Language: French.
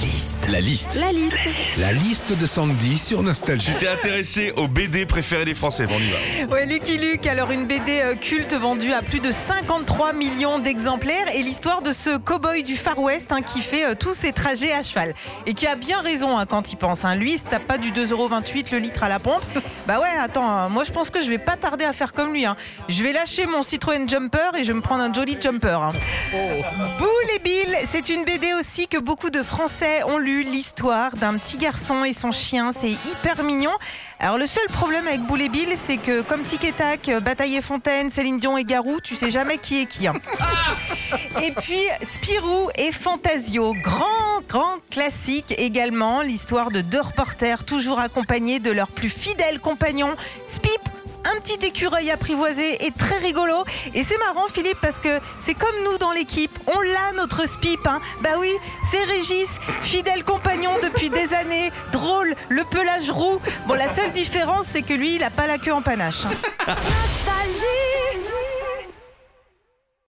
liste. La liste. La liste. La liste de Sandy sur Nostalgie. J'étais intéressé aux BD préférés des Français. Bon, on y va. Ouais, Lucky Luke, alors une BD euh, culte vendue à plus de 53 millions d'exemplaires et l'histoire de ce cow-boy du Far West hein, qui fait euh, tous ses trajets à cheval et qui a bien raison hein, quand il pense. Hein. Lui, il se tape pas du 2,28€ le litre à la pompe. Bah ouais, attends, hein, moi je pense que je vais pas tarder à faire comme lui. hein. Je vais lâcher mon Citroën Jumper et je vais me prendre un jolly jumper. hein. Boule et Bill, c'est une BD aussi que beaucoup de Français ont lu, l'histoire d'un petit garçon et son chien, c'est hyper mignon. Alors le seul problème avec Boule et Bill, c'est que comme Tic et Tac, Bataille et Fontaine, Céline Dion et Garou, tu sais jamais qui est qui. hein. Et puis Spirou et Fantasio, grand, grand classique également, l'histoire de deux reporters toujours accompagnés de leur plus fidèle compagnon, Spip. Un petit écureuil apprivoisé et très rigolo. Et c'est marrant, Philippe, parce que c'est comme nous dans l'équipe. On l'a, notre Spip. Hein. Bah oui, c'est Régis, fidèle compagnon depuis des années. Drôle, le pelage roux. Bon, la seule différence, c'est que lui, il a pas la queue en panache. hein.